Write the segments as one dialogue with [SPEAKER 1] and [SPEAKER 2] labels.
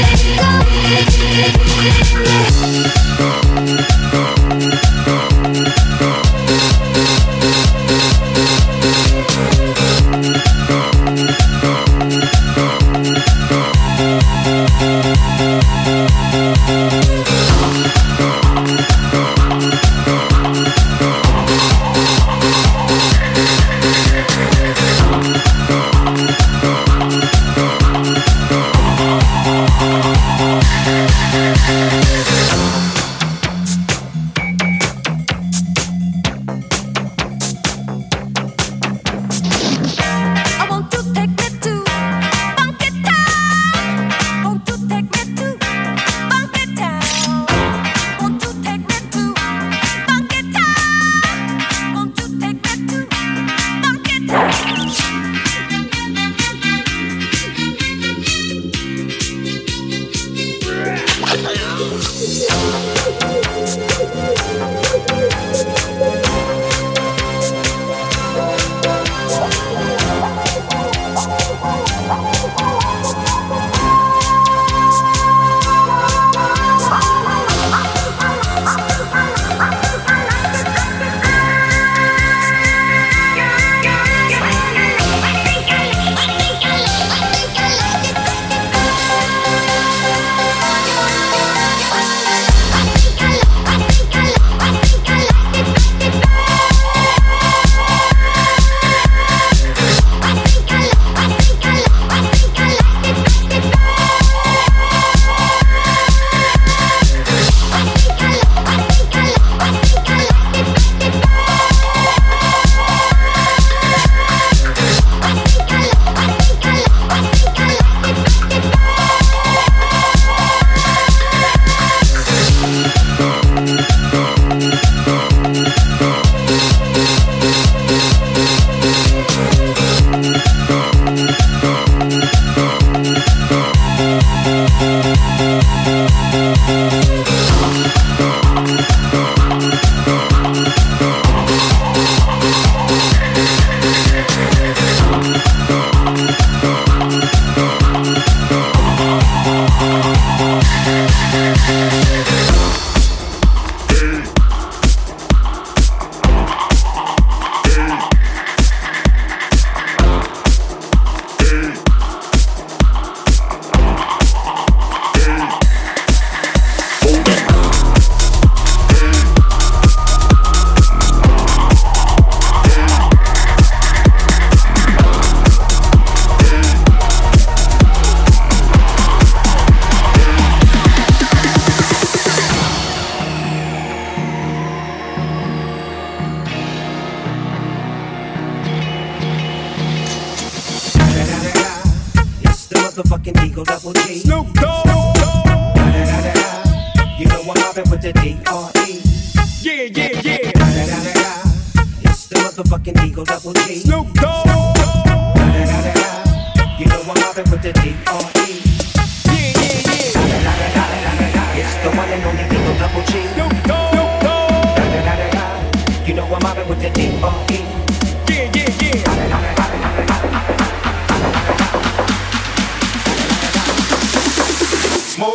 [SPEAKER 1] Yeah.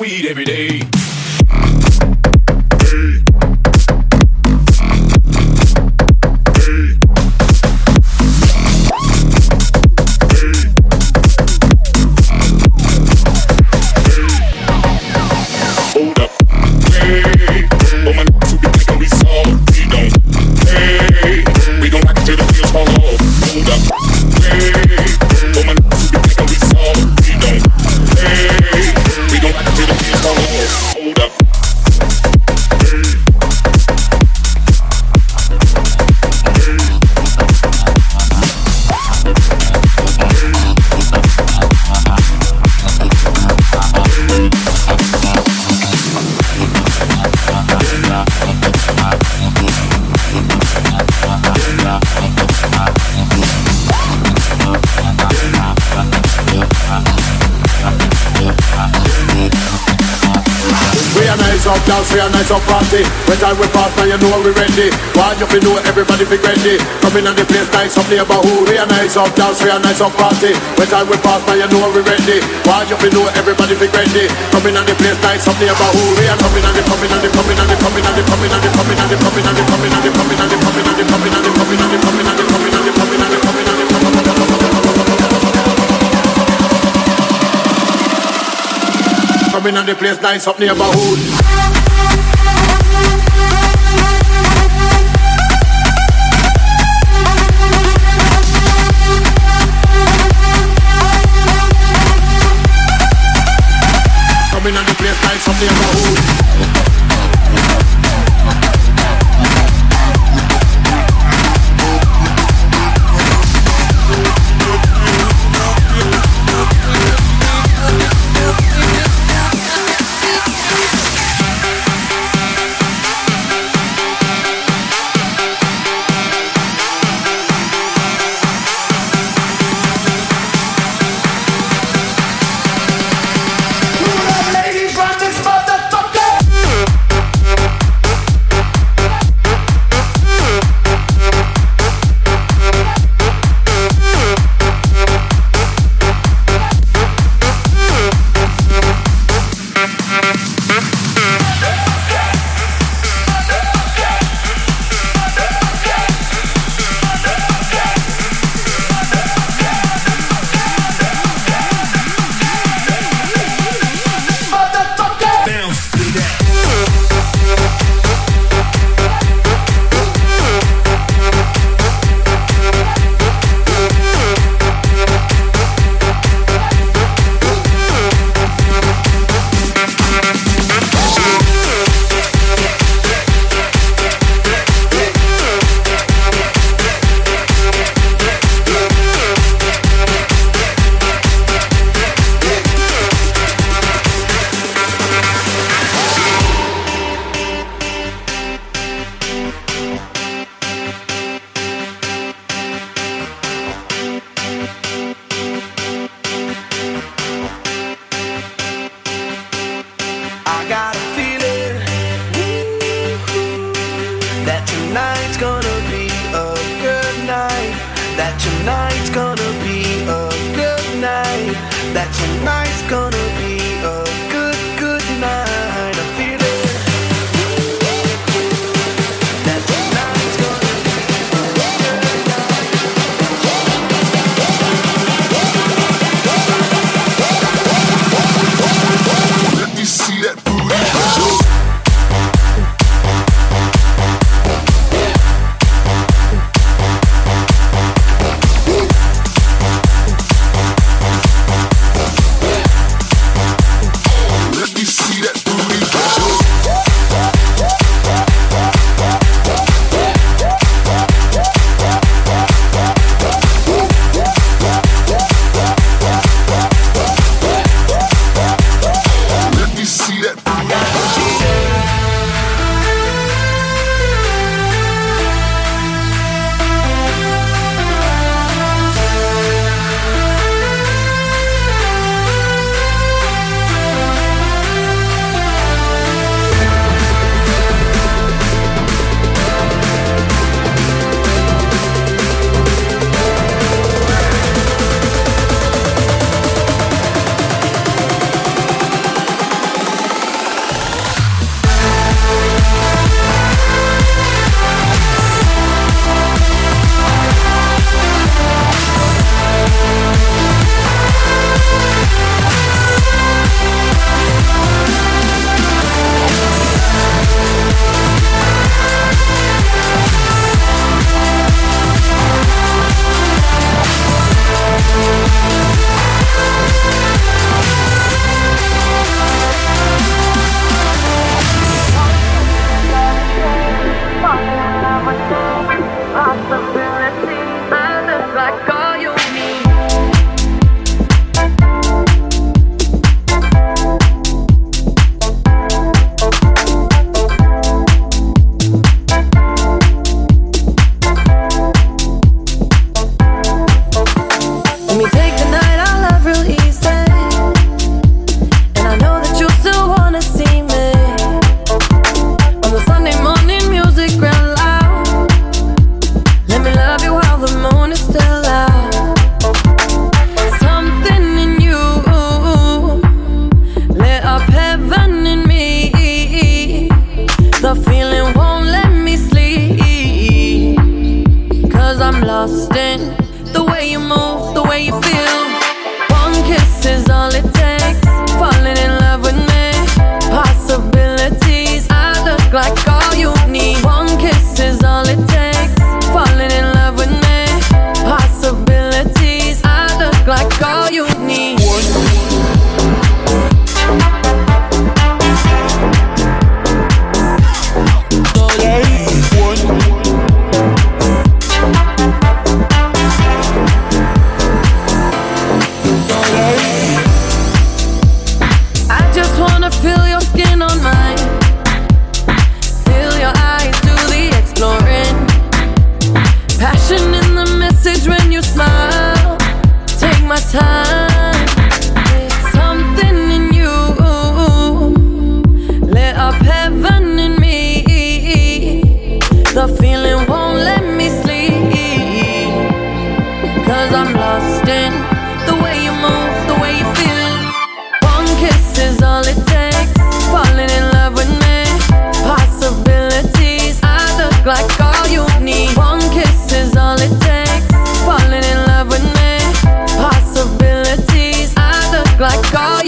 [SPEAKER 2] Weed every day.
[SPEAKER 3] Dance, we are nice up party. When time we pass, now you know we ready. Why you fi know everybody fi ready? Come in on the place, nice up neighborhood. We are nice up dance, we are nice up party. When time we pass, now you know we ready. Why you fi know everybody fi ready? Come in on the place, nice up neighborhood. We are coming on the coming on the coming on the coming on the coming on the coming on the coming on the coming on the coming on the coming on the coming on the coming on the coming on the coming on the coming on the coming on the coming Coming on the place, nice up neighborhood.
[SPEAKER 4] out there in the lost look